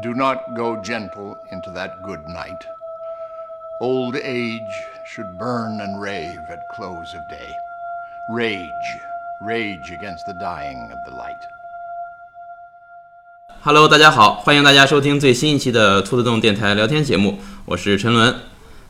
Do not go gentle into that good night. Old age should burn and rave at close of day. Rage, rage against the dying of the light. Hello，大家好，欢迎大家收听最新一期的兔子洞电台聊天节目，我是陈伦。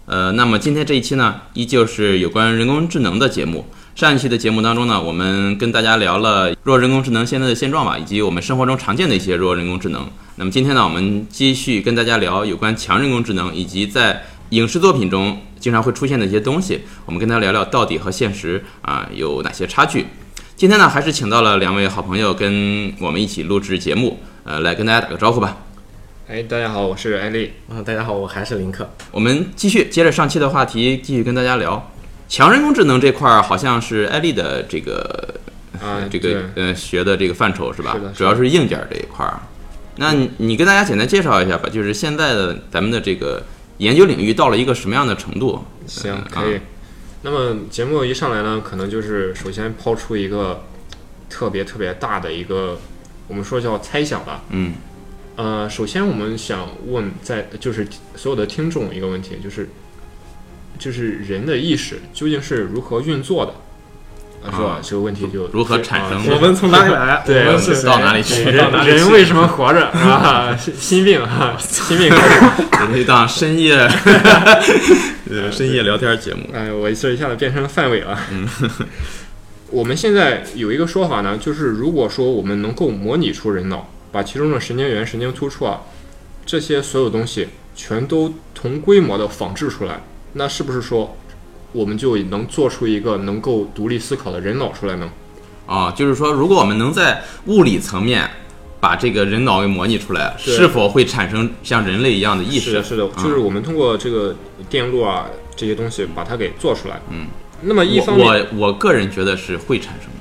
呃，那么今天这一期呢，依旧是有关人工智能的节目。上一期的节目当中呢，我们跟大家聊了弱人工智能现在的现状吧，以及我们生活中常见的一些弱人工智能。那么今天呢，我们继续跟大家聊有关强人工智能，以及在影视作品中经常会出现的一些东西。我们跟大家聊聊到底和现实啊有哪些差距。今天呢，还是请到了两位好朋友跟我们一起录制节目，呃，来跟大家打个招呼吧。哎，大家好，我是艾丽。啊，大家好，我还是林克。我们继续接着上期的话题，继续跟大家聊强人工智能这块儿，好像是艾丽的这个啊这个呃学的这个范畴是吧？是的是的主要是硬件这一块儿。那你你跟大家简单介绍一下吧，就是现在的咱们的这个研究领域到了一个什么样的程度？行呃，可以啊。那么节目一上来呢，可能就是首先抛出一个特别特别大的一个，我们说叫猜想吧。嗯呃，首先我们想问在就是所有的听众一个问题，就是就是人的意识究竟是如何运作的？啊，是吧啊？这个问题就如何产生啊我们从哪里来？对我们是到哪里去我们到哪里去人人为什么活着是吧？心心病啊，心病开始。这是一档深夜 呃深夜聊天节目。哎，我这一下子变成范伟了。嗯，我们现在有一个说法呢，就是如果说我们能够模拟出人脑，把其中的神经元、神经突触啊，这些所有东西全都同规模的仿制出来，那是不是说我们就能做出一个能够独立思考的人脑出来呢？啊，就是说，如果我们能在物理层面把这个人脑给模拟出来，是否会产生像人类一样的意识？是的，是的，就是我们通过这个电路啊这些东西把它给做出来。嗯，那么一方面，我我个人觉得是会产生的。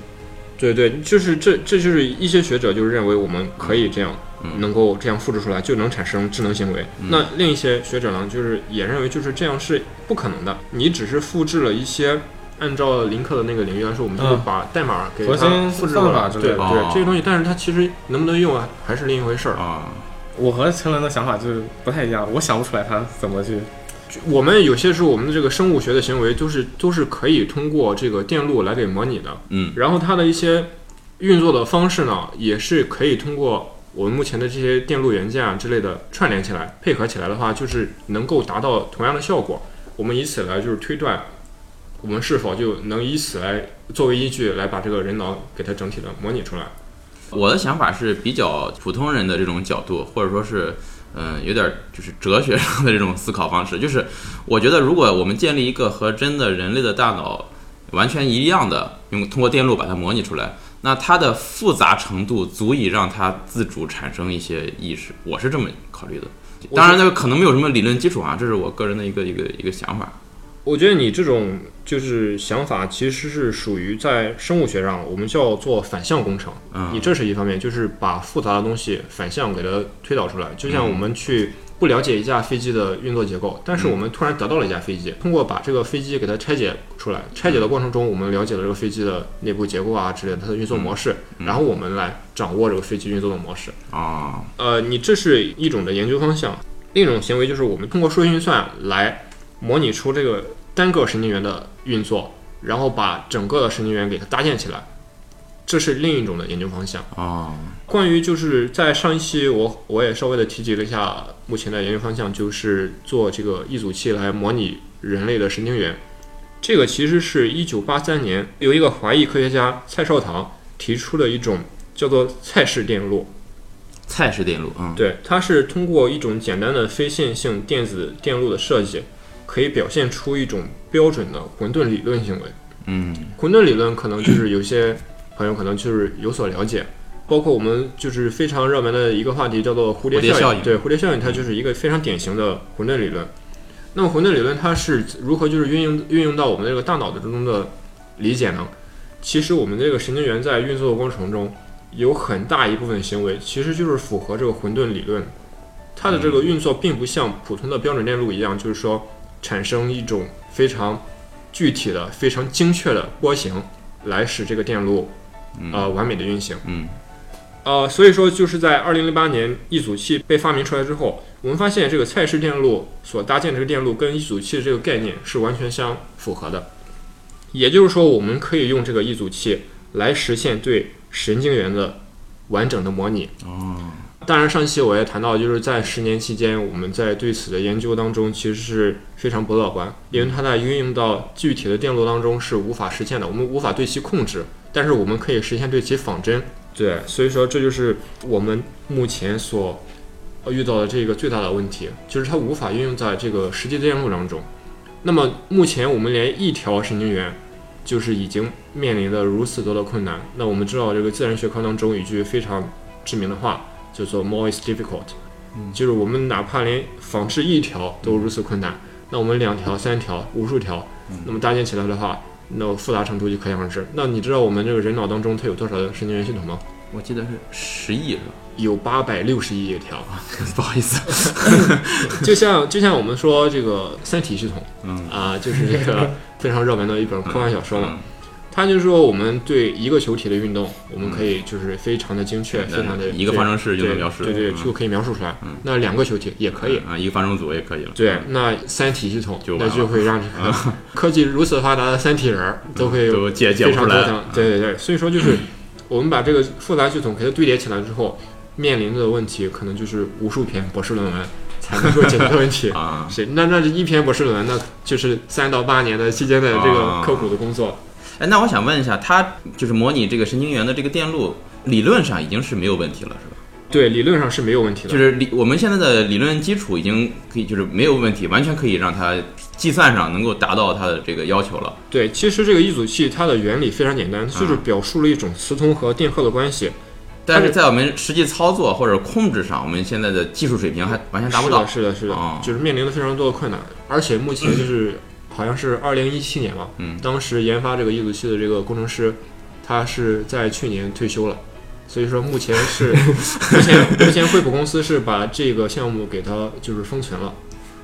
对对，就是这这就是一些学者就是认为我们可以这样，能够这样复制出来，就能产生智能行为。那另一些学者呢，就是也认为就是这样是不可能的，你只是复制了一些。按照林克的那个领域来说，我们就把代码给它核心复制算过来对对，这些东西，但是它其实能不能用啊，还是另一回事儿。啊，我和陈伦的想法就是不太一样，我想不出来他怎么去。我们有些时候，我们的这个生物学的行为就是都是可以通过这个电路来给模拟的。嗯，然后它的一些运作的方式呢，也是可以通过我们目前的这些电路元件啊之类的串联起来，配合起来的话，就是能够达到同样的效果。我们以此来就是推断，我们是否就能以此来作为依据来把这个人脑给它整体的模拟出来。我的想法是比较普通人的这种角度，或者说是，嗯、有点就是哲学上的这种思考方式。就是我觉得，如果我们建立一个和真的人类的大脑完全一样的，用通过电路把它模拟出来，那它的复杂程度足以让它自主产生一些意识。我是这么考虑的。当然，那个可能没有什么理论基础啊，这是我个人的一个一个一个想法。我觉得你这种就是想法，其实是属于在生物学上我们叫做反向工程。嗯你这是一方面，就是把复杂的东西反向给它推导出来。就像我们去不了解一架飞机的运作结构，但是我们突然得到了一架飞机，通过把这个飞机给它拆解出来，拆解的过程中，我们了解了这个飞机的内部结构啊之类的，它的运作模式，然后我们来掌握这个飞机运作的模式。啊，呃，你这是一种的研究方向，另一种行为就是我们通过数学运算来模拟出这个单个神经元的运作，然后把整个的神经元给它搭建起来，这是另一种的研究方向。哦，关于就是在上一期我我也稍微的提及了一下目前的研究方向，就是做这个一组器来模拟人类的神经元。这个其实是一九八三年由一个华裔科学家蔡少棠提出的一种叫做蔡氏电路。蔡氏电路，嗯，对，它是通过一种简单的非线性电子电路的设计，可以表现出一种标准的混沌理论行为。嗯，混沌理论可能就是有些朋友可能就是有所了解，包括我们就是非常热门的一个话题叫做蝴蝶效应对，蝴蝶效应它就是一个非常典型的混沌理论。那么混沌理论它是如何就是运用运用到我们这个大脑的中的理解呢？其实我们这个神经元在运作的过程中，有很大一部分行为其实就是符合这个混沌理论。它的这个运作并不像普通的标准电路一样，就是说产生一种非常具体的、非常精确的波形，来使这个电路呃完美的运行。嗯，呃，所以说就是在二零零八年一组器被发明出来之后，我们发现这个蔡氏电路所搭建的这个电路跟一组器的这个概念是完全相符合的。也就是说，我们可以用这个一组器来实现对神经元的完整的模拟。哦，当然，上期我也谈到，就是在十年期间，我们在对此的研究当中，其实是非常不乐观，因为它在运用到具体的电路当中是无法实现的，我们无法对其控制，但是我们可以实现对其仿真。对，所以说这就是我们目前所呃遇到的这个最大的问题，就是它无法运用在这个实际电路当中。那么目前我们连一条神经元就是已经面临的如此多的困难。那我们知道这个自然学科当中有一句非常知名的话，叫做 “more is difficult”，就是我们哪怕连仿制一条都如此困难，那我们两条、三条、无数条，那么搭建起来的话，那复杂程度就可想而知。那你知道我们这个人脑当中它有多少的神经元系统吗？我记得是十亿是吧？有八百六十亿条。不好意思，就像就像我们说这个《三体》系统，嗯啊，就是这个 非常热门的一本科幻小说嘛。嗯它就是说，我们对一个球体的运动，我们可以就是非常的精确，非常的嗯一个方程式就能描述对对，嗯就可以描述出来。那两个球体也可以。啊，一个方程组也可以了。对，那三体系统就那就会让这个 科技如此发达的三体人儿都会都解解非常头疼。对对对，所以说就是 我们把这个复杂系统给它堆叠起来之后，面临的问题可能就是无数篇博士论文才能够解决的问题。啊，是，那那是一篇博士论文，那就是三到八年的期间的这个啊刻苦的工作。哎，那我想问一下，它就是模拟这个神经元的这个电路，理论上已经是没有问题了，是吧？对，理论上是没有问题的。就是理我们现在的理论基础已经可以，就是没有问题，完全可以让它计算上能够达到它的这个要求了。对，其实这个一组器它的原理非常简单，就是表述了一种磁通和电荷的关系。但是在我们实际操作或者控制上，我们现在的技术水平还完全达不到。是的，是的，是的，哦就是面临的非常多的困难，而且目前就是好像是二零一七年吧，嗯当时研发这个一组器的这个工程师，他是在去年退休了。所以说，目前是 目前目前惠普公司是把这个项目给他就是封存了。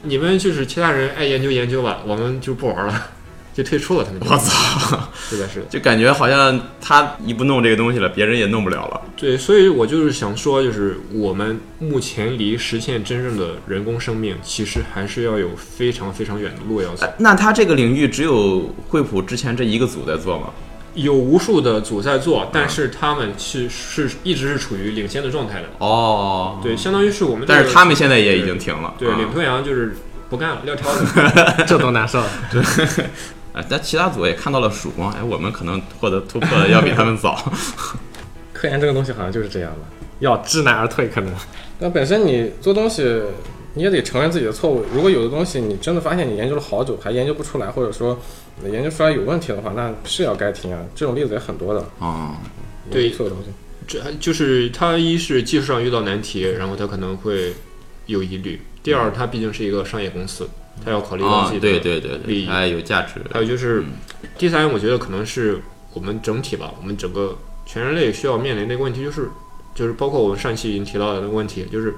你们就是其他人爱研究研究吧，我们就不玩了，就退出了。他们就我操！是的，是的。就感觉好像他一不弄这个东西了，别人也弄不了了。对，所以我就是想说，就是我们目前离实现真正的人工生命，其实还是要有非常非常远的路要走。哎那他这个领域只有惠普之前这一个组在做吗？有无数的组在做，但是他们是是一直是处于领先的状态的。哦，对，相当于是我们这个。但是他们现在也已经停了。对啊领头羊就是不干了，撂挑子。这多难受。哎，但其他组也看到了曙光，哎，我们可能获得突破的要比他们早。科研这个东西好像就是这样的，要知难而退可能。但本身你做东西，你也得承认自己的错误。如果有的东西你真的发现你研究了好久还研究不出来，或者说研究出来有问题的话，那是要该停啊。这种例子也很多的。啊，对错的东西。这就是它一是技术上遇到难题，然后它可能会有疑虑；第二，它毕竟是一个商业公司，它要考虑到哦自己，的对对对利益对，哎，有价值。还有就是，第三，我觉得可能是我们整体吧，我们整个全人类需要面临的一个问题，就是就是包括我们上期已经提到的那个问题，就是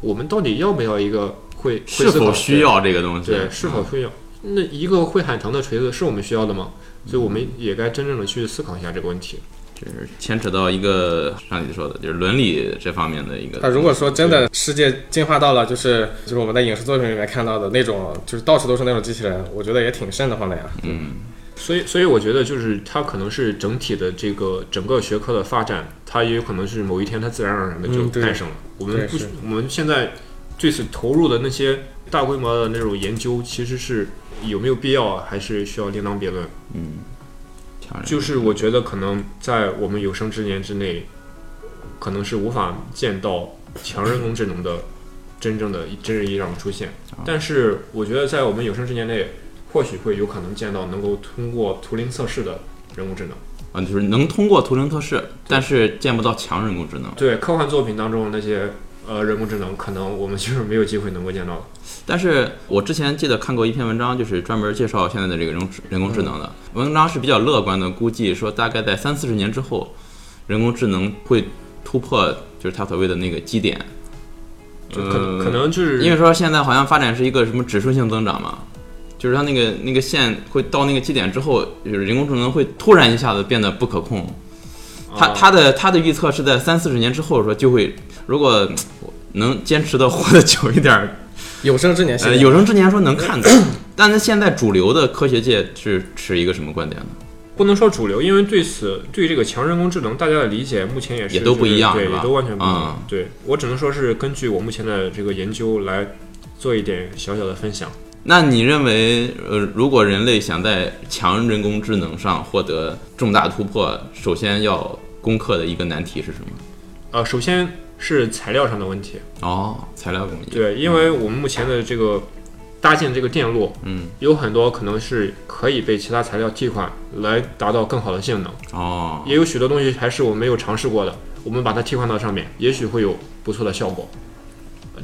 我们到底要不要一个会是否需要这个东西？对对是否需要？那一个会喊疼的锤子是我们需要的吗？所以我们也该真正的去思考一下这个问题。就是牵扯到一个上你说的，就是伦理这方面的一个。那如果说真的世界进化到了就是就是我们在影视作品里面看到的那种，就是到处都是那种机器人，我觉得也挺瘆得慌的呀。嗯，所以，所以我觉得就是它可能是整体的这个整个学科的发展，它也有可能是某一天它自然而然的就诞生了。我们不我们现在对此投入的那些大规模的那种研究，其实是有没有必要，还是需要另当别论。强人就是我觉得可能在我们有生之年之内，可能是无法见到强人工智能的真正的真正意义上的出现。但是我觉得在我们有生之年内，或许会有可能见到能够通过图灵测试的人工智能。啊，就是能通过图灵测试，但是见不到强人工智能。对科幻作品当中那些呃人工智能，可能我们就是没有机会能够见到的。但是我之前记得看过一篇文章，就是专门介绍现在的这个人工智人工智能的文章是比较乐观的，估计说大概在三四十年之后，人工智能会突破就是它所谓的那个基点。就可能、呃可能就是因为说现在好像发展是一个什么指数性增长嘛，就是它那个那个线会到那个基点之后，就是人工智能会突然一下子变得不可控。它它的它的预测是在三四十年之后说就会，如果能坚持的活得久一点儿，有生之年有生之年说能看到。但是现在主流的科学界是持一个什么观点呢？不能说主流，因为对此对这个强人工智能，大家的理解目前也是也都不一样对，吧也都完全不一样。嗯对我只能说是根据我目前的这个研究来做一点小小的分享。那你认为，呃，如果人类想在强人工智能上获得重大突破，首先要攻克的一个难题是什么？呃，首先是材料上的问题，哦，材料工艺。对，因为我们目前的这个搭建这个电路，嗯，有很多可能是可以被其他材料替换来达到更好的性能，哦，也有许多东西还是我没有尝试过的，我们把它替换到上面，也许会有不错的效果。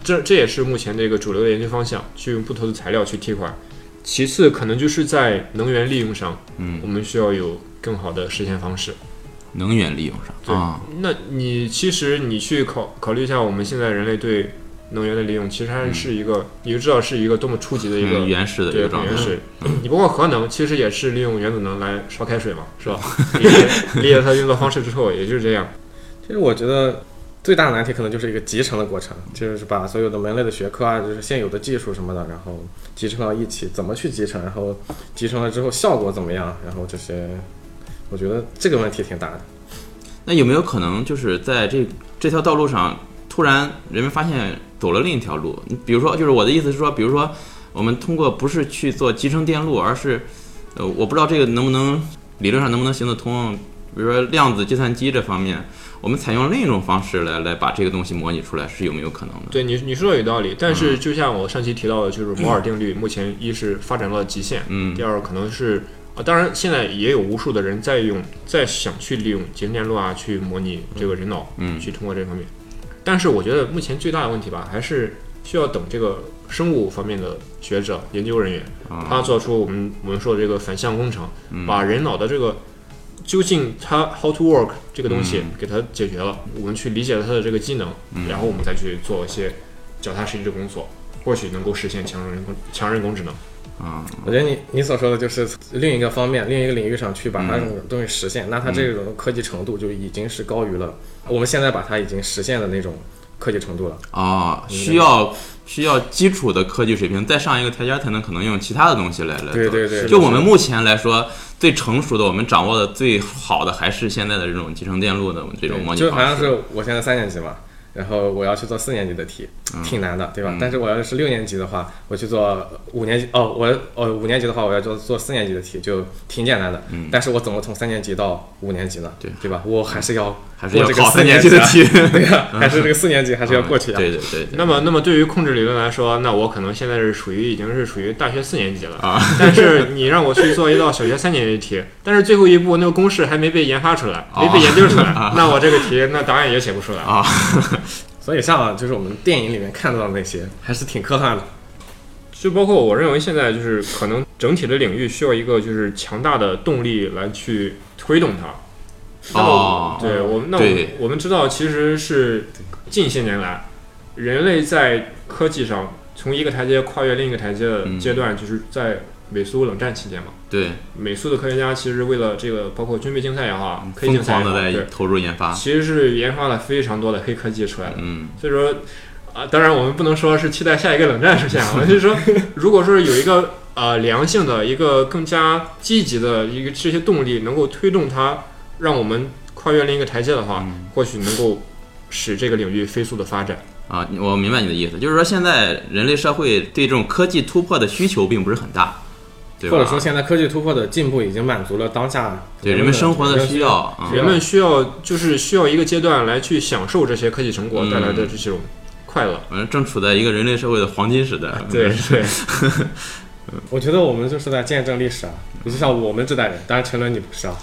这这也是目前这个主流的研究方向，去用不同的材料去替换。其次，可能就是在能源利用上，嗯，我们需要有更好的实现方式。能源利用上对啊，那你其实你去考考虑一下，我们现在人类对能源的利用，其实还是一个，你就知道是一个多么初级的一个嗯原始的一对个状态原。始。你包括核能，其实也是利用原子能来烧开水嘛，是吧？理解 理解它的运作方式之后，也就是这样。其实我觉得最大的难题可能就是一个集成的过程，就是把所有的门类的学科啊，就是现有的技术什么的，然后集成到一起，怎么去集成，然后集成了之后效果怎么样，然后这些，我觉得这个问题挺大的。那有没有可能就是在这这条道路上，突然人们发现走了另一条路？你比如说，就是我的意思是说，比如说我们通过不是去做集成电路，而是，呃，我不知道这个能不能理论上能不能行得通。比如说量子计算机这方面，我们采用另一种方式来来把这个东西模拟出来，是有没有可能的？对你你说的有道理，但是就像我上期提到的，就是摩尔定律，目前一是发展到了极限，嗯第二可能是啊，当然现在也有无数的人在用，在想去利用集成电路啊，去模拟这个人脑，嗯去通过这方面。但是我觉得目前最大的问题吧，还是需要等这个生物方面的学者、研究人员，啊他做出我们我们说的这个反向工程，嗯把人脑的这个究竟它 how to work 这个东西嗯给它解决了，我们去理解了它的这个机能，嗯然后我们再去做一些脚踏实地的工作，或许能够实现强人工强人工智能。啊，我觉得你你所说的就是另一个方面，另一个领域上去把它这种东西实现，那它这种科技程度就已经是高于了我们现在把它已经实现的那种科技程度了。啊，需要需要基础的科技水平，再上一个台阶才能可能用其他的东西来来对对对，就我们目前来说，最成熟的，我们掌握的最好的还是现在的这种集成电路的这种模拟就好像。是我现在三年级嘛，然后我要去做四年级的题，挺难的，对吧？嗯但是我要是六年级的话，我去做五年级哦，我哦五年级的话，我要做做四年级的题，就挺简单的。嗯但是我怎么从三年级到五年级呢？对对吧？我还是要还是要过这个四考三年级的题，对呀、还是这个四年级还是要过去啊。对对对对。那么，那么对于控制理论来说，那我可能现在是属于已经是属于大学四年级了啊。但是你让我去做一道小学三年级题，但是最后一步那个公式还没被研发出来，没被研究出来，那我这个题那答案也写不出来。啊所以像就是我们电影里面看到的那些，还是挺科幻的。就包括我认为现在就是可能整体的领域需要一个就是强大的动力来去推动它。那么哦对我们那对我我们知道其实是近些年来，人类在科技上从一个台阶跨越另一个台阶的嗯阶段，就是在美苏冷战期间嘛。对，美苏的科学家其实为了这个，包括军备竞赛也好，科技疯竞赛也好，狂的在对，投入研发。其实是研发了非常多的黑科技出来的。嗯所以说，啊，当然我们不能说是期待下一个冷战出现啊，就是说，如果说有一个呃良性的一个更加积极的一个这些动力，能够推动它，让我们跨越另一个台阶的话，嗯或许能够使这个领域飞速的发展。啊，我明白你的意思，就是说现在人类社会对这种科技突破的需求并不是很大，对吧？或者说现在科技突破的进步已经满足了当下对人们生活的需要。啊人们需要就是需要一个阶段来去享受这些科技成果嗯带来的这种快乐。反正正处在一个人类社会的黄金时代。对对，我觉得我们就是在见证历史啊，就像我们这代人，当然陈伦你不是啊，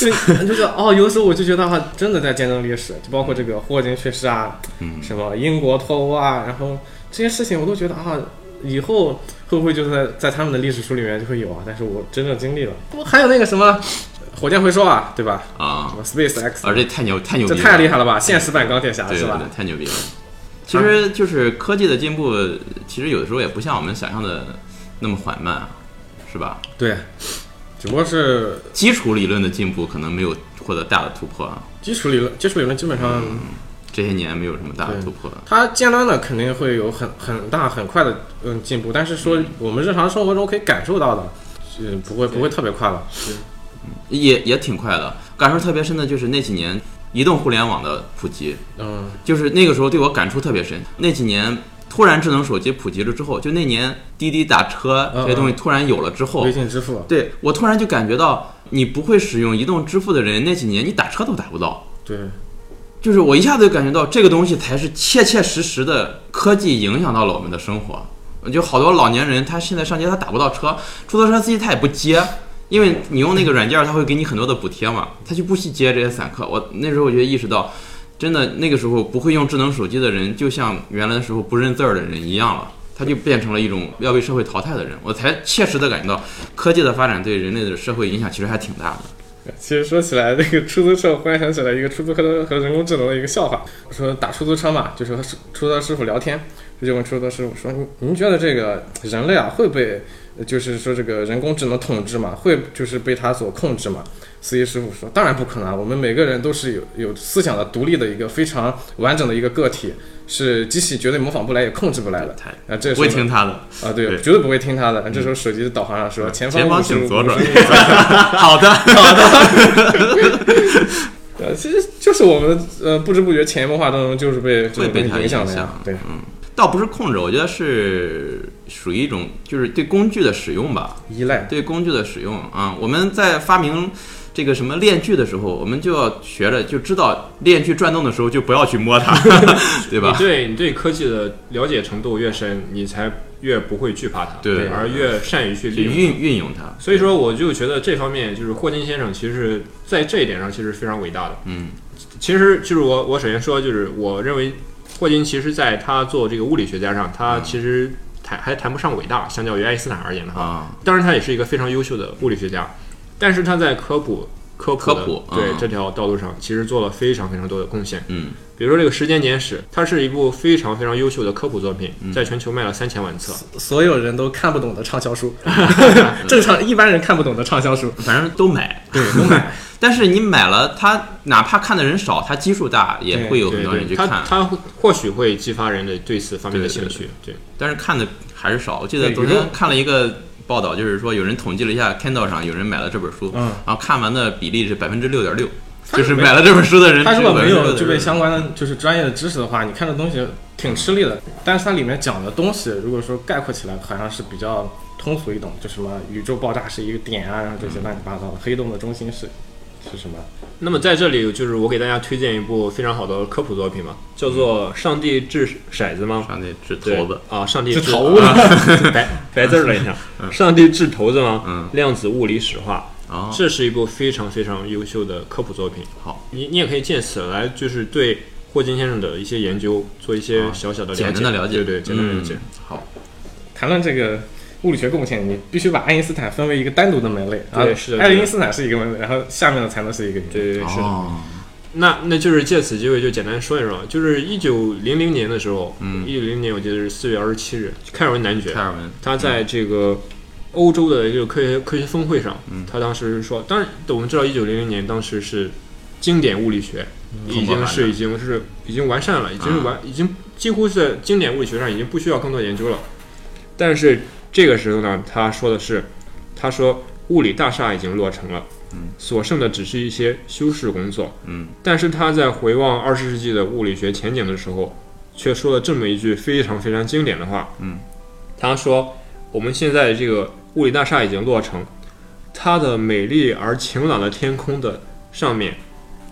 就 就是 哦，有的时候我就觉得哈，真的在见证历史，就包括这个霍金去世啊，嗯什么英国脱欧啊，然后这些事情我都觉得啊，以后会不会就是在在他们的历史书里面就会有啊？但是我真正经历了，不还有那个什么火箭回收啊，对吧？啊什，么 SpaceX，而这太牛太牛逼这，太厉害了吧？现实版钢铁侠是吧对对对，？太牛逼了。其实就是科技的进步，其实有的时候也不像我们想象的那么缓慢啊，是吧？对，只不过是基础理论的进步可能没有获得大的突破啊。基础理论，基础理论基本上这些年没有什么大的突破。它尖端的肯定会有很很大很快的嗯进步，但是说我们日常生活中可以感受到的，是不会不会特别快了。也也挺快的，感受特别深的就是那几年移动互联网的普及，嗯，就是那个时候对我感触特别深。那几年突然智能手机普及了之后，就那年滴滴打车嗯这些东西突然有了之后，微信支付，对我突然就感觉到，你不会使用移动支付的人，那几年你打车都打不到。对，就是我一下子就感觉到这个东西才是切切实实的科技影响到了我们的生活。就好多老年人，他现在上街他打不到车，出租车司机他也不接，因为你用那个软件，他会给你很多的补贴嘛，他就不去接这些散客。我那时候我就意识到，真的那个时候不会用智能手机的人，就像原来的时候不认字儿的人一样了。他就变成了一种要被社会淘汰的人，我才切实的感觉到科技的发展对人类的社会影响其实还挺大的。其实说起来，这个出租车，我忽然想起来一个出租车和人工智能的一个笑话。我说打出租车嘛，就是和出租车师傅聊天，他就问出租车师傅说：“您您觉得这个人类啊会被，就是说这个人工智能统治吗？会就是被它所控制吗？”司机师傅说：“当然不可能，我们每个人都是有有思想的、独立的一个非常完整的一个个体，是机器绝对模仿不来，也控制不来的。太啊，这时不会听他的，啊，对，对绝对不会听他的。这时候手机的导航上说：“前前方请左转 好的 好的，呃，其实就是我们呃不知不觉潜移默化当中就是被会被它影响的呀对，嗯。倒不是控制，我觉得是属于一种就是对工具的使用吧，依赖。对工具的使用啊。我们在发明这个什么链锯的时候，我们就要学着就知道链锯转动的时候就不要去摸它，对吧你？对你对科技的了解程度越深，你才越不会惧怕它，对而越善于去。运运用它，所以说，我就觉得这方面就是霍金先生，其实是在这一点上其实非常伟大的。嗯，其实就是我我首先说，就是我认为霍金其实在他做这个物理学家上，他其实谈还谈不上伟大，相较于爱因斯坦而言的话，啊，当然他也是一个非常优秀的物理学家，但是他在科普科普科普嗯对这条道路上，其实做了非常非常多的贡献。嗯，比如说这个《时间简史》，它是一部非常非常优秀的科普作品，嗯在全球卖了三千万册。所有人都看不懂的畅销书，正常一般人看不懂的畅销书，反正都买。对，都买。但是你买了，它哪怕看的人少，它基数大，也会有很多人去看。它它或许会激发人的对此方面的对对兴趣。对，但是看的还是少。我记得昨天看了一个报道，就是说有人统计了一下，Kindle 上有人买了这本书，嗯。然后看完的比例是百分之六点六，就是买了这本书的人，他如果没有具备相相关的就是专业的知识的话，你看这东西挺吃力的。但是它里面讲的东西，如果说概括起来，好像是比较通俗易懂，就什么宇宙爆炸是一个点啊，然后这些乱七八糟的，黑洞的中心是是什么？那么在这里就是我给大家推荐一部非常好的科普作品嘛，叫做《上帝掷骰子》吗？上帝掷骰子，啊，上帝掷掷头啊 白白字儿了一下，上帝掷骰子吗？嗯。量子物理史话，啊，这是一部非常非常优秀的科普作品。好，你你也可以借此来就是对霍金先生的一些研究做一些小小的了解，简单的了解，对对，简单的了解。嗯。好，谈论这个物理学贡献，你必须把爱因斯坦分为一个单独的门类，对啊是的爱因斯坦是一个门类，然后下面的才能是一个。对对对，是的。哦，那那就是借此机会就简单说一说，就是一九零零年的时候，嗯一九零年我记得是四月二十七日，开尔文男爵开尔文，他在这个欧洲的一个科学科学峰会上，嗯他当时说，当然我们知道一九零零年当时是经典物理学已经是已经是已经完善了，已经是嗯完已经几乎是经典物理学上已经不需要更多研究了。但是这个时候呢，他说的是，他说物理大厦已经落成了，嗯所剩的只是一些修饰工作。嗯，但是他在回望二十世纪的物理学前景的时候，却说了这么一句非常非常经典的话。嗯，他说：“我们现在这个物理大厦已经落成，它的美丽而晴朗的天空的上面，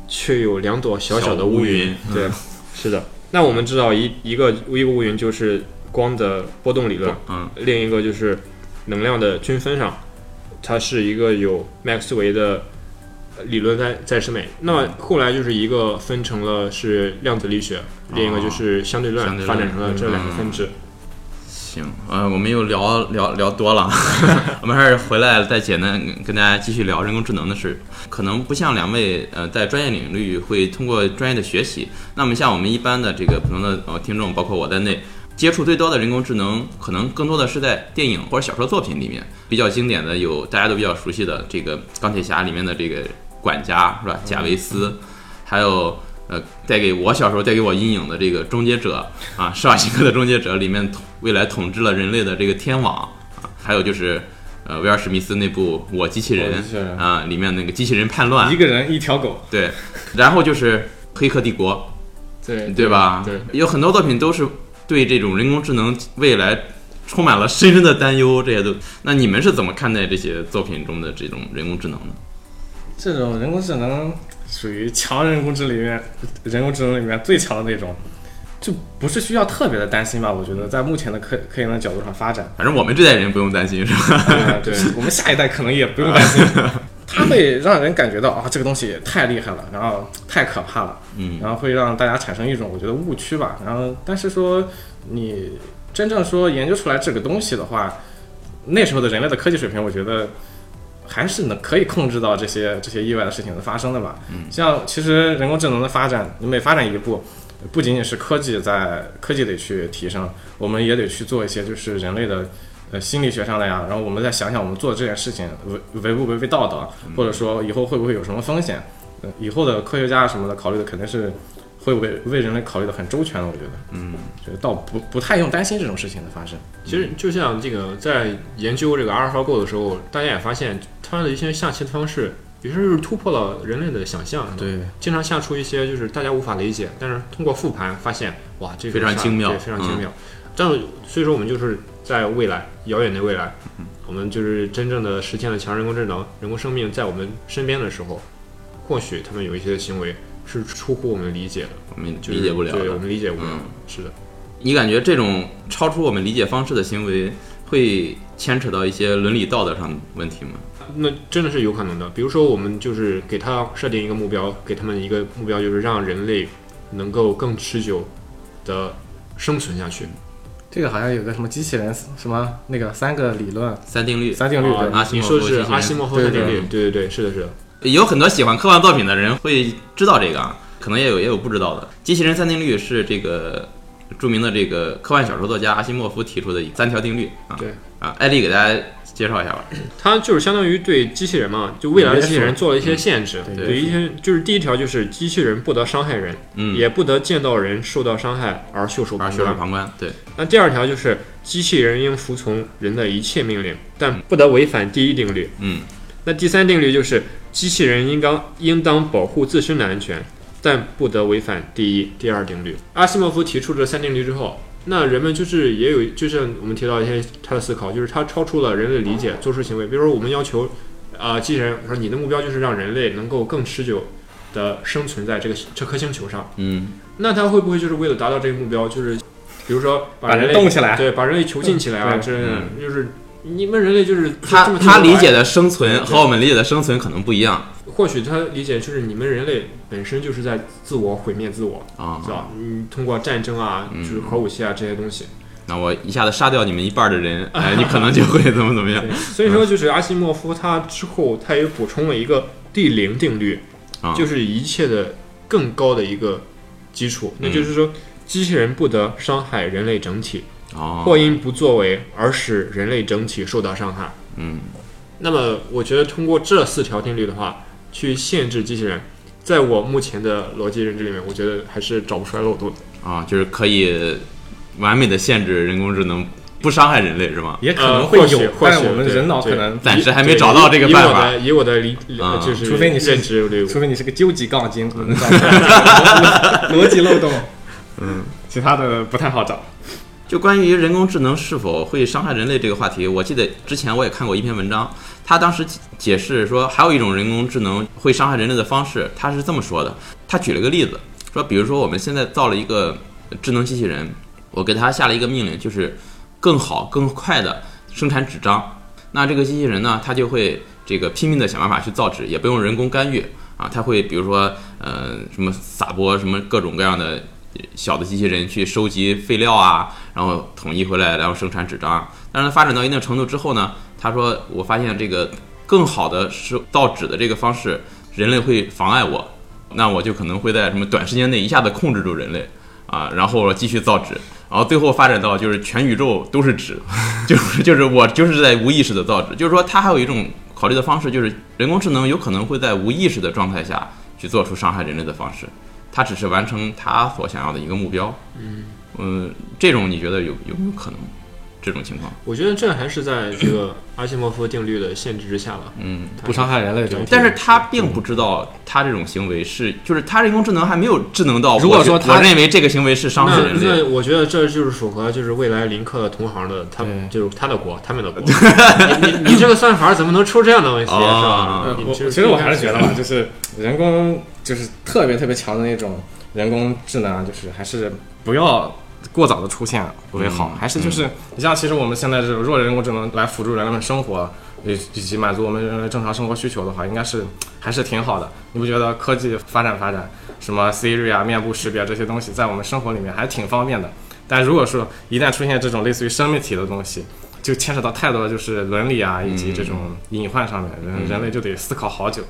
却有两朵小小的乌云。乌云对，是的。那我们知道一一个一个乌云就是光的波动理论，嗯，另一个就是能量的均分上，它是一个有麦克斯韦的呃理论在在之内。那么后来就是一个分成了是量子力学，另一个就是相对论，哦相对论。发展成了这两个分支。行，呃，我们又聊聊聊多了，我们还是回来再简单跟大家继续聊。人工智能的事。可能不像两位呃在专业领域会通过专业的学习，那么像我们一般的这个普通的呃听众，包括我在内，接触最多的人工智能，可能更多的是在电影或者小说作品里面。比较经典的有大家都比较熟悉的这个钢铁侠里面的这个管家是吧？贾维斯，还有呃带给我小时候带给我阴影的这个终结者啊，施瓦辛格的终结者里面统未来统治了人类的这个天网啊，还有就是呃威尔史密斯那部《我机器人我机器人》啊，里面那个机器人叛乱一，个人一条狗，对，然后就是《黑客帝国》。对对吧？对，有很多作品都是对这种人工智能未来充满了深深的担忧。这些都，那你们是怎么看待这些作品中的这种人工智能呢？这种人工智能属于强人工智能里面，人工智能里面最强的那种，就不是需要特别的担心吧？我觉得在目前的科科研的角度上发展，反正我们这代人不用担心，是吧？呃对我们下一代可能也不用担心，它会让人感觉到啊，这个东西太厉害了，然后太可怕了，嗯，然后会让大家产生一种我觉得误区吧。然后，但是说你真正说研究出来这个东西的话，那时候的人类的科技水平，我觉得还是能可以控制到这些这些意外的事情的发生的吧。嗯，像其实人工智能的发展，你每发展一步，不仅仅是科技在科技得去提升，我们也得去做一些就是人类的。呃，心理学上的呀，然后我们再想想我们做这件事情违违不违背道德，或者说以后会不会有什么风险？呃，以后的科学家什么的考虑的肯定是会为为人类考虑的很周全的，我觉得，嗯，觉得倒不不太用担心这种事情的发生。其实就像这个在研究这个阿尔法狗的时候，大家也发现它的一些下棋的方式，有些是突破了人类的想象，对，经常下出一些就是大家无法理解，但是通过复盘发现，哇，这个非常精妙对非常精妙。但所以说我们就是在未来遥远的未来，我们就是真正的实现了强人工智能、人工生命在我们身边的时候，或许他们有一些行为是出乎我们理解的，我们就理解不了对，我。们理解不了。嗯是的，你感觉这种超出我们理解方式的行为，会牵扯到一些伦理道德上的问题吗？那真的是有可能的。比如说，我们就是给他设定一个目标，给他们一个目标，就是让人类能够更持久的生存下去。这个好像有个什么机器人什么那个三个理论。三定律，三定律，啊对。阿西你说的莫夫机器人是阿西莫夫三定律，对对对。对，是的，是的。有很多喜欢科幻作品的人会知道这个啊，可能也有也有不知道的。机器人三定律是这个著名的这个科幻小说作家阿西莫夫提出的三条定律啊。对。啊，艾丽给大家介绍一下吧。它就是相当于对机器人嘛，就未来的机器人做了一些限制。对对一些就是第一条就是机器人不得伤害人，嗯，也不得见到人受到伤害而袖手而袖手旁观。旁观，对，那第二条就是机器人应服从人的一切命令，但不得违反第一定律。嗯，那第三定律就是机器人应当应当保护自身的安全，但不得违反第一、第二定律。阿西莫夫提出这三定律之后，那人们就是也有，就像我们提到一些他的思考，就是他超出了人类理解，做出行为。比如说，我们要求啊、机器人说你的目标就是让人类能够更持久的生存在这个这颗星球上，嗯，那他会不会就是为了达到这个目标，就是比如说把把人类人动起来，对，把人类囚禁起来啊，对之类的，就是你们人类就是他他理解的，生存和我们理解的生存可能不一样或许他理解就是你们人类本身就是在自我毁灭自我，啊是。吧？你，通过战争啊，嗯就是核武器啊这些东西。那我一下子杀掉你们一半的人，哎，你可能就会怎么怎么样，所以说就是阿西莫夫他之后他也补充了一个第零定律，啊？就是一切的更高的一个基础，那就是说机器人不得伤害人类整体，哦，或因不作为而使人类整体受到伤害。嗯，那么，我觉得通过这四条定律的话，去限制机器人，在我目前的逻辑认知里面，我觉得还是找不出来漏洞的。啊，就是可以完美的限制人工智能不伤害人类，是吗？也可能呃会有，但是我们人脑可能，暂时还没找到这个办法。以我的以我的理，啊就是除非你是认知对除非你是个究极杠精，可能 逻辑漏洞，嗯，其他的不太好找。就关于人工智能是否会伤害人类这个话题，我记得之前我也看过一篇文章，他当时解释说，还有一种人工智能会伤害人类的方式，他是这么说的，他举了个例子，说比如说我们现在造了一个智能机器人，我给他下了一个命令，就是更好、更快的生产纸张，那这个机器人呢，它就会这个拼命的想办法去造纸，也不用人工干预啊，它会比如说呃什么撒播什么各种各样的小的机器人去收集废料啊，然后统一回来，然后生产纸张。但是发展到一定程度之后呢，他说我发现这个更好的是造纸的这个方式，人类会妨碍我，那我就可能会在什么短时间内一下子控制住人类啊，然后继续造纸。然后最后发展到就是全宇宙都是纸，就是就是我就是在无意识的造纸，就是说它还有一种考虑的方式，就是人工智能有可能会在无意识的状态下去做出伤害人类的方式，它只是完成他所想要的一个目标。嗯这种你觉得有有没有可能这种情况？我觉得这还是在这个 阿西莫夫定律的限制之下吧。嗯，不伤害人类整体。但是他并不知道他这种行为是，就是他人工智能还没有智能到，如果说他认为这个行为是伤害那人类，那我觉得这就是符合就是未来林克同行的，他们 就是他的国，他们的国。你你你这个算法怎么能出这样的问题，是吧其实我还是觉得吧，就是人工就是特别特别强的那种人工智能啊，就是还是不要过早的出现为好。嗯还是就是你像其实我们现在这种弱人工智能来辅助人类们生活，以以及满足我们人类正常生活需求的话，应该是还是挺好的。你不觉得科技发展发展，什么 Siri 啊、面部识别这些东西，在我们生活里面还挺方便的？但如果说一旦出现这种类似于生命体的东西，就牵扯到太多就是伦理啊，以及这种隐患上面，人人类就得思考好久。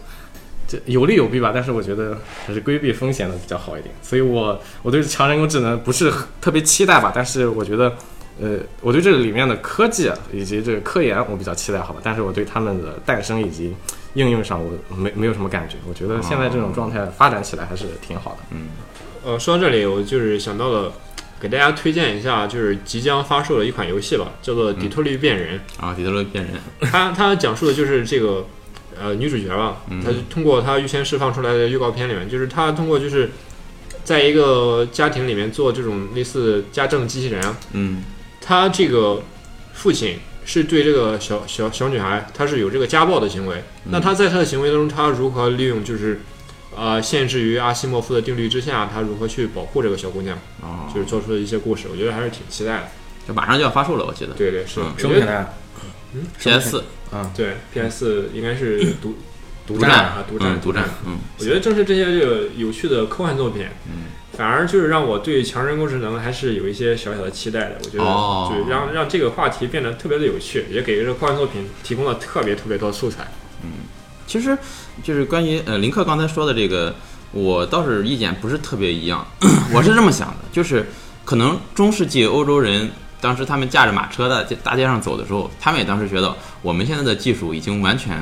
这有利有弊吧，但是我觉得还是规避风险的比较好一点。所以我我对强人工智能不是特别期待吧，但是我觉得，呃，我对这个里面的科技啊以及这个科研我比较期待，好吧。但是我对他们的诞生以及应用上，我没没有什么感觉。我觉得现在这种状态发展起来还是挺好的。嗯呃，说到这里，我就是想到了，给大家推荐一下，就是即将发售的一款游戏吧，叫做《底特律变人》。啊，底特律变人，它它讲述的就是这个呃女主角吧，她就通过她预先释放出来的预告片里面，就是她通过就是在一个家庭里面做这种类似家政机器人啊，嗯她这个父亲是对这个小小小女孩，她是有这个家暴的行为。那她在她的行为当中，她如何利用就是呃限制于阿西莫夫的定律之下，她如何去保护这个小姑娘，哦，就是做出的一些故事，我觉得还是挺期待的。这马上就要发售了，我记得对对是，什么平台？PS 四。对 PS 应该是独 独占啊，独战嗯独占，嗯。我觉得正是这些这个有趣的科幻作品，嗯，反而就是让我对强人工智能还是有一些小小的期待的。我觉哦。得就让让这个话题变得特别的有趣，也给这个科幻作品提供了特别特别多素材。嗯。其实就是关于呃林克刚才说的这个，我倒是意见不是特别一样。我是这么想的，就是可能中世纪欧洲人当时他们驾着马车在大街上走的时候，他们也当时觉得我们现在的技术已经完全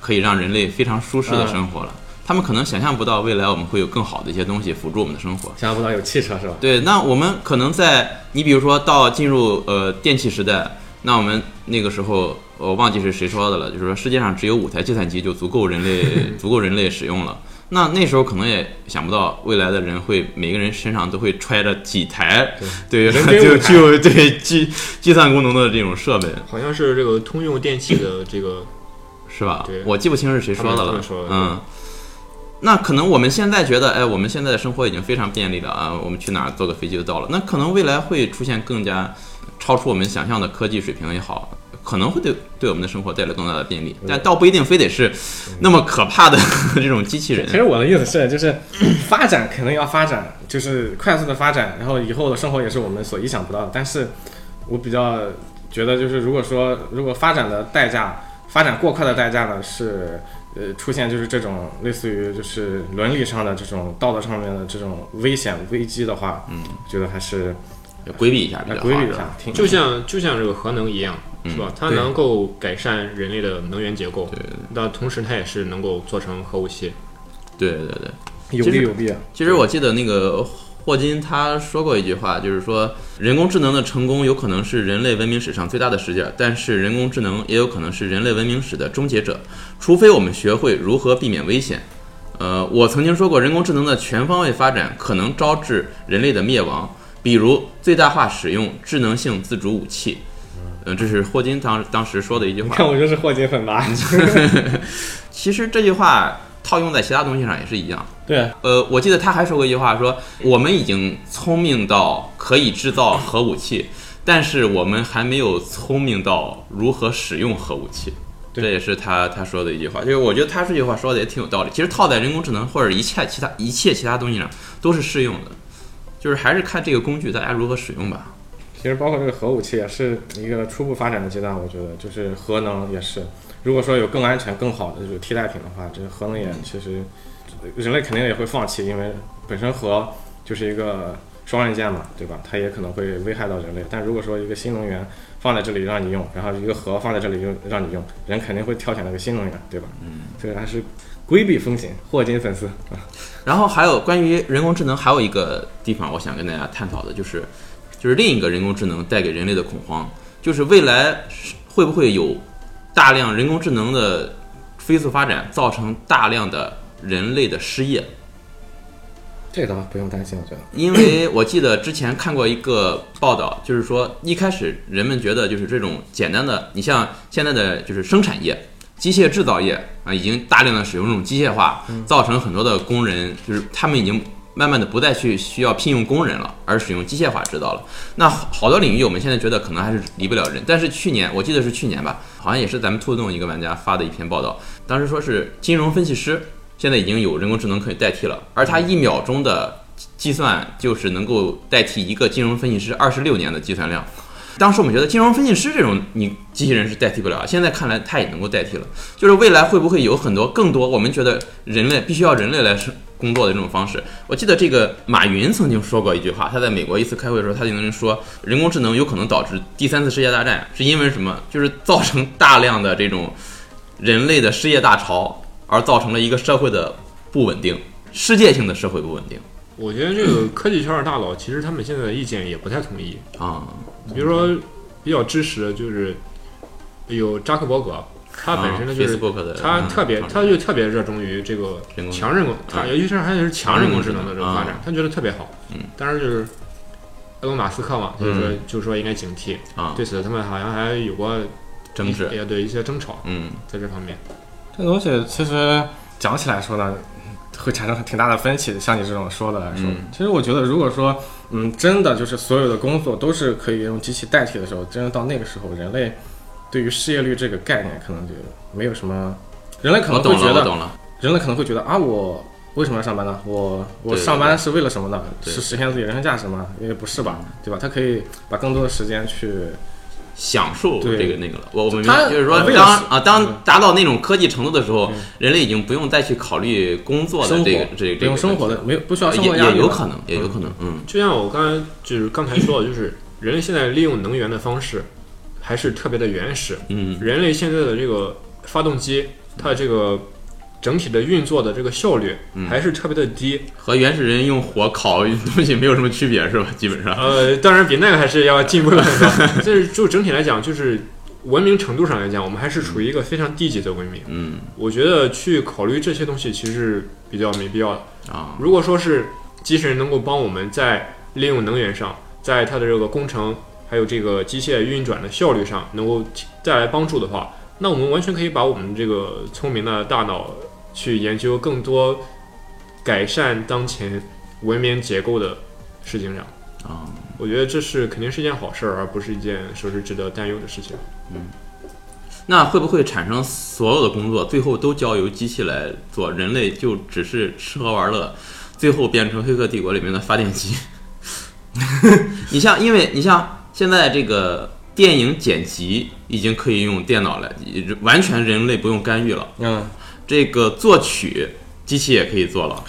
可以让人类非常舒适的生活了。他们可能想象不到未来我们会有更好的一些东西辅助我们的生活。想象不到有汽车是吧？对，那我们可能在你比如说到进入呃电气时代，那我们那个时候我忘记是谁说的了，就是说世界上只有五台计算机就足够人类 足够人类使用了。那那时候可能也想不到未来的人会每个人身上都会揣着几台对 就五台具有对计计算功能的这种设备，好像是这个通用电气的这个，是吧对？我记不清是谁说的了嗯。那可能我们现在觉得，哎，我们现在的生活已经非常便利了啊，我们去哪儿坐个飞机就到了。那可能未来会出现更加超出我们想象的科技水平也好，可能会对对我们的生活带来更大的便利，但倒不一定非得是那么可怕的 这种机器人其。实我的意思是，就是 发展肯定要发展，就是快速的发展，然后以后的生活也是我们所意想不到的。但是我比较觉得，就是如果说如果发展的代价，发展过快的代价呢是。呃，出现就是这种类似于就是伦理上的这种道德上面的这种危险危机的话，嗯，觉得还是要规避一下比较好。规避一下，挺就像就像这个核能一样，是吧？它能够改善人类的能源结构，对，但同时它也是能够做成核武器。对对对。有利有弊啊。其实我记得那个霍金他说过一句话，就是说人工智能的成功有可能是人类文明史上最大的事件，但是人工智能也有可能是人类文明史的终结者，除非我们学会如何避免危险。呃，我曾经说过，人工智能的全方位发展可能招致人类的灭亡，比如最大化使用智能性自主武器。嗯，这是霍金当当时说的一句话。看我就是霍金粉吧？其实这句话套用在其他东西上也是一样。对，呃，我记得他还说过一句话说，我们已经聪明到可以制造核武器，但是我们还没有聪明到如何使用核武器。这也是他他说的一句话，就是我觉得他这句话说的也挺有道理。其实套在人工智能或者一切其他一切其他东西上都是适用的，就是还是看这个工具大家如何使用吧。其实包括这个核武器也是一个初步发展的阶段，我觉得就是核能也是，如果说有更安全、更好的这种替代品的话，这个核能也其实人类肯定也会放弃，因为本身核就是一个双刃剑嘛，对吧？它也可能会危害到人类。但如果说一个新能源放在这里让你用，然后一个核放在这里用让你用，人肯定会挑选那个新能源，对吧？嗯，这个还是规避风险，霍金粉丝啊。然后还有关于人工智能，还有一个地方我想跟大家探讨的就是，就是另一个人工智能带给人类的恐慌，就是未来是会不会有大量人工智能的飞速发展，造成大量的人类的失业。这个倒不用担心，我觉得。因为我记得之前看过一个报道，就是说一开始人们觉得就是这种简单的，你像现在的就是生产业、机械制造业啊，已经大量的使用这种机械化，造成很多的工人就是他们已经慢慢的不再去需要聘用工人了，而使用机械化制造了。那好好多领域我们现在觉得可能还是离不了人，但是去年我记得是去年吧，好像也是咱们兔子洞一个玩家发的一篇报道，当时说是金融分析师。现在已经有人工智能可以代替了，而他一秒钟的计算就是能够代替一个金融分析师二十六年的计算量。当时我们觉得金融分析师这种你机器人是代替不了，现在看来它也能够代替了。就是未来会不会有很多更多我们觉得人类必须要人类来生工作的这种方式？我记得这个马云曾经说过一句话，他在美国一次开会的时候，他就能说人工智能有可能导致第三次世界大战，是因为什么？就是造成大量的这种人类的失业大潮。而造成了一个社会的不稳定，世界性的社会不稳定。我觉得这个科技圈的大佬其实他们现在的意见也不太统一啊。比如说比较支持的就是有扎克伯格，他本身呢就是他特别他就特别热衷于这个强人工，他尤其是还是强人工智能的这种发展，他觉得特别好。嗯，但是就是埃隆马斯克嘛，就是说就是说应该警惕啊。对此他们好像还有过争执，也对一些争吵。嗯，在这方面，这东西其实讲起来说呢。会产生挺大的分歧，像你这种说的来说，其实我觉得，如果说，嗯，真的就是所有的工作都是可以用机器代替的时候，真的到那个时候，人类对于失业率这个概念可能就没有什么，人类可能会觉得，人类可能会觉得啊，我为什么要上班呢？我我上班是为了什么呢？是实现自己人生价值吗？因为不是吧，对吧？他可以把更多的时间去。享受这个那个了，我我们就是说，当啊当达到那种科技程度的时候，人类已经不用再去考虑工作的这个这个不用生活的没有不需要生活也有可能也有可能嗯，就像我刚才就是刚才说的，就是人类现在利用能源的方式还是特别的原始，嗯，人类现在的这个发动机，它的这个。整体的运作的这个效率还是特别的低，和原始人用火烤 东西没有什么区别，是吧？基本上，呃，当然比那个还是要进步了很多。但是就整体来讲，就是文明程度上来讲，我们还是处于一个非常低级的文明。嗯，我觉得去考虑这些东西其实比较没必要的啊。如果说是机器人能够帮我们在利用能源上，在它的这个工程还有这个机械运转的效率上能够带来帮助的话，那我们完全可以把我们这个聪明的大脑。去研究更多改善当前文明结构的事情上啊，我觉得这是肯定是一件好事儿，而不是一件说是值得担忧的事情。嗯，那会不会产生所有的工作最后都交由机器来做，人类就只是吃喝玩乐，最后变成《黑客帝国》里面的发电机？你像，因为你像现在这个电影剪辑已经可以用电脑来，完全人类不用干预了。嗯。这个作曲机器也可以做了，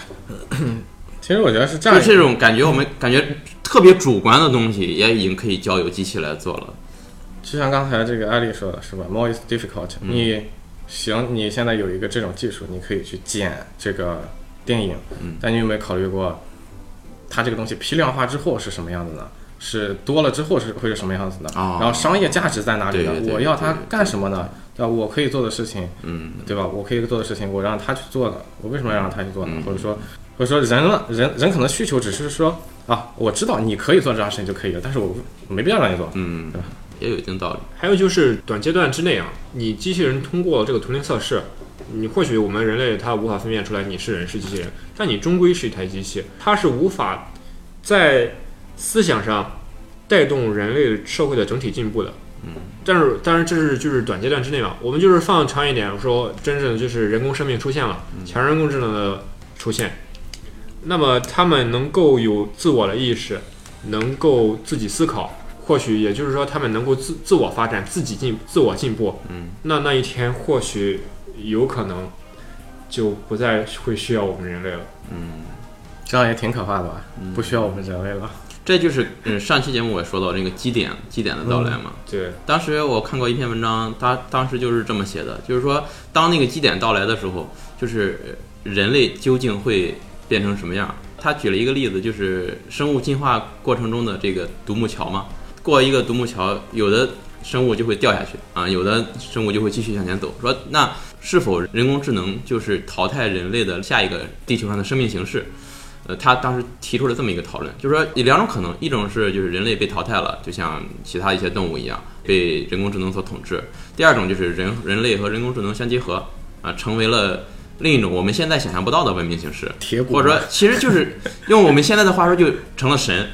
其实我觉得是这样，就这种感觉，我们感觉特别主观的东西也已经可以交由机器来做了。就像刚才这个艾丽说的是吧？More is difficult。你行，你现在有一个这种技术，你可以去剪这个电影，但你有没有考虑过，它这个东西批量化之后是什么样子呢？是多了之后是会是什么样子的？然后商业价值在哪里呢？我要它干什么呢？啊，我可以做的事情，嗯，对吧？我可以做的事情，我让他去做的，我为什么要让他去做呢？或者说，或者说人了，人人可能需求只是说啊，我知道你可以做这样事情就可以了，但是我没必要让你做，嗯，对吧？也有一定道理。还有就是短阶段之内啊，你机器人通过这个图灵测试，你或许我们人类它无法分辨出来你是人是机器人，但你终归是一台机器，它是无法在思想上带动人类社会的整体进步的。嗯，但是当然这是就是短阶段之内嘛，我们就是放长一点，说真正的就是人工生命出现了，强人工智能的出现，那么他们能够有自我的意识，能够自己思考，或许也就是说他们能够自自我发展，自己进自我进步，嗯，那那一天或许有可能就不再会需要我们人类了，嗯，这样也挺可怕的吧？不需要我们人类了。这就是嗯上期节目我也说到那个基点基点的到来嘛。对，当时我看过一篇文章，他当时就是这么写的，就是说当那个基点到来的时候，就是呃人类究竟会变成什么样？他举了一个例子，就是生物进化过程中的这个独木桥嘛，过一个独木桥，有的生物就会掉下去啊，有的生物就会继续向前走。说那是否人工智能就是淘汰人类的下一个地球上的生命形式？呃，他当时提出了这么一个讨论，就是说有两种可能，一种是就是人类被淘汰了，就像其他一些动物一样被人工智能所统治；第二种就是人人类和人工智能相结合啊，成为了另一种我们现在想象不到的文明形式。铁骨或者说，其实就是 用我们现在的话说，就成了神，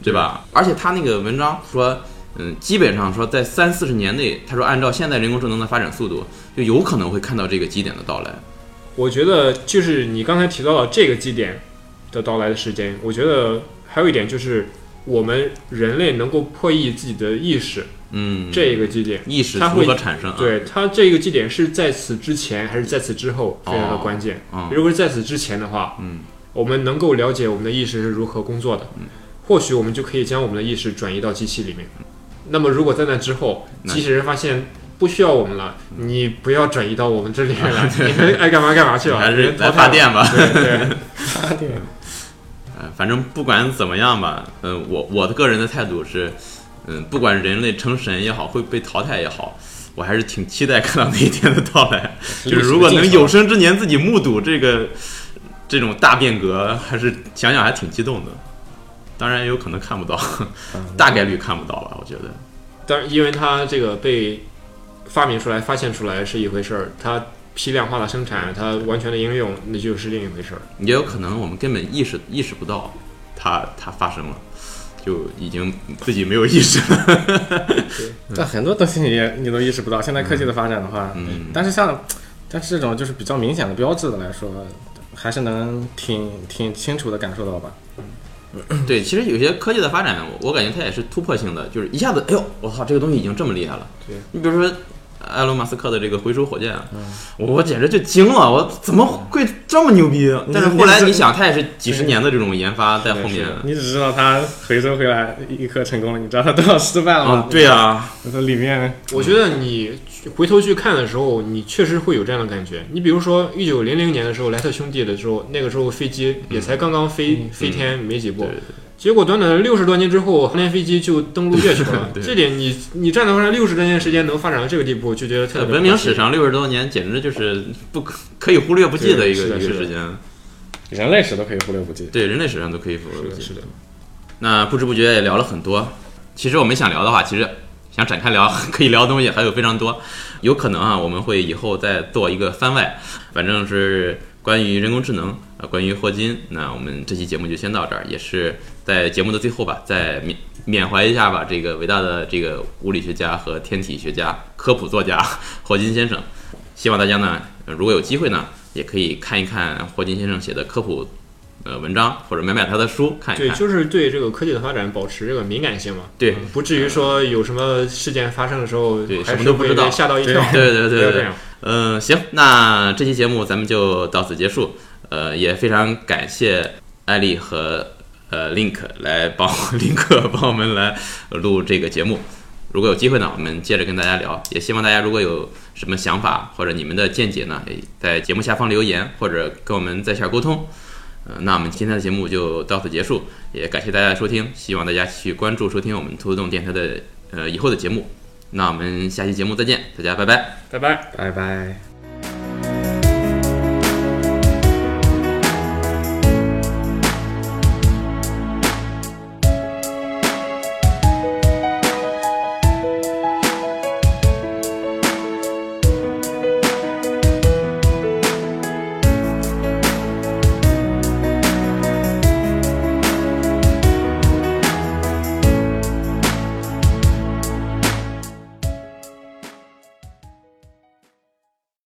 对吧？而且他那个文章说，嗯，基本上说在三四十年内，他说按照现在人工智能的发展速度，就有可能会看到这个基点的到来。我觉得就是你刚才提到的这个基点的到来的时间，我觉得还有一点就是我们人类能够破译自己的意识嗯，这一个基点。意识它会如何产生啊？对它这个基点是在此之前还是在此之后，非常的关键。哦如果是在此之前的话，嗯，我们能够了解我们的意识是如何工作的，嗯或许我们就可以将我们的意识转移到机器里面。那么如果在那之后，机器人发现不需要我们了，你不要转移到我们这里面来，你们爱干嘛干嘛去吧，还是来。发电吧。对对，发电，呃，反正不管怎么样吧，嗯、我我的个人的态度是，嗯、不管人类成神也好，会被淘汰也好，我还是挺期待看到那一天的到来。就是如果能有生之年自己目睹这个这种大变革，还是想想还挺激动的。当然也有可能看不到，大概率看不到吧，我觉得。但是，因为它这个被发明出来、发现出来是一回事儿，它批量化的生产，它完全的应用，那就是另一回事儿。也有可能我们根本意识意识不到它它发生了，就已经自己没有意识了。但很多东西你也你都意识不到。现在科技的发展的话，嗯，但是像，但是这种就是比较明显的标志的来说，还是能挺挺清楚的感受到吧。对，其实有些科技的发展，我我感觉它也是突破性的，就是一下子，哎呦，我操，这个东西已经这么厉害了。对，你比如说埃隆·马斯克的这个回收火箭，我简直就惊了，我怎么会这么牛逼？但是后来你想，它也是几十年的这种研发在后面。你只知道它回收回来一颗成功了，你知道它多少失败了吗？啊，对啊，它里面我觉得你回头去看的时候，你确实会有这样的感觉。你比如说，一九零零年的时候，莱特兄弟的时候，那个时候飞机也才刚刚飞、飞天没几步，结果短短的六十多年之后，航天飞机就登陆月球了。这点你你站在上六十多年时间能发展到这个地步，就觉得特别文明史上六十多年，简直就是不可可以忽略不计的一个一个时间。人类史都可以忽略不计。对，人类史上都可以忽略不计。那不知不觉也聊了很多。其实我们想聊的话，其实想展开聊，可以聊的东西还有非常多。有可能啊，我们会以后再做一个番外，反正是关于人工智能啊，关于霍金。那我们这期节目就先到这儿，也是在节目的最后吧，再缅缅怀一下吧，这个伟大的这个物理学家和天体学家、科普作家 霍金先生。希望大家呢，呃如果有机会呢，也可以看一看霍金先生写的科普呃文章，或者买买他的书看一看对，就是对这个科技的发展保持这个敏感性嘛，对不至于说有什么事件发生的时候，对什么都不知道吓到一跳。对对对。嗯，行，那这期节目咱们就到此结束。呃，也非常感谢艾丽和呃 Link 来帮 Link 帮我们来录这个节目。如果有机会呢，我们接着跟大家聊。也希望大家如果有什么想法或者你们的见解呢，也在节目下方留言或者跟我们在线沟通。呃，那我们今天的节目就到此结束，也感谢大家的收听，希望大家继续关注收听我们兔子洞电台的呃以后的节目。那我们下期节目再见，大家拜拜。拜拜。拜拜。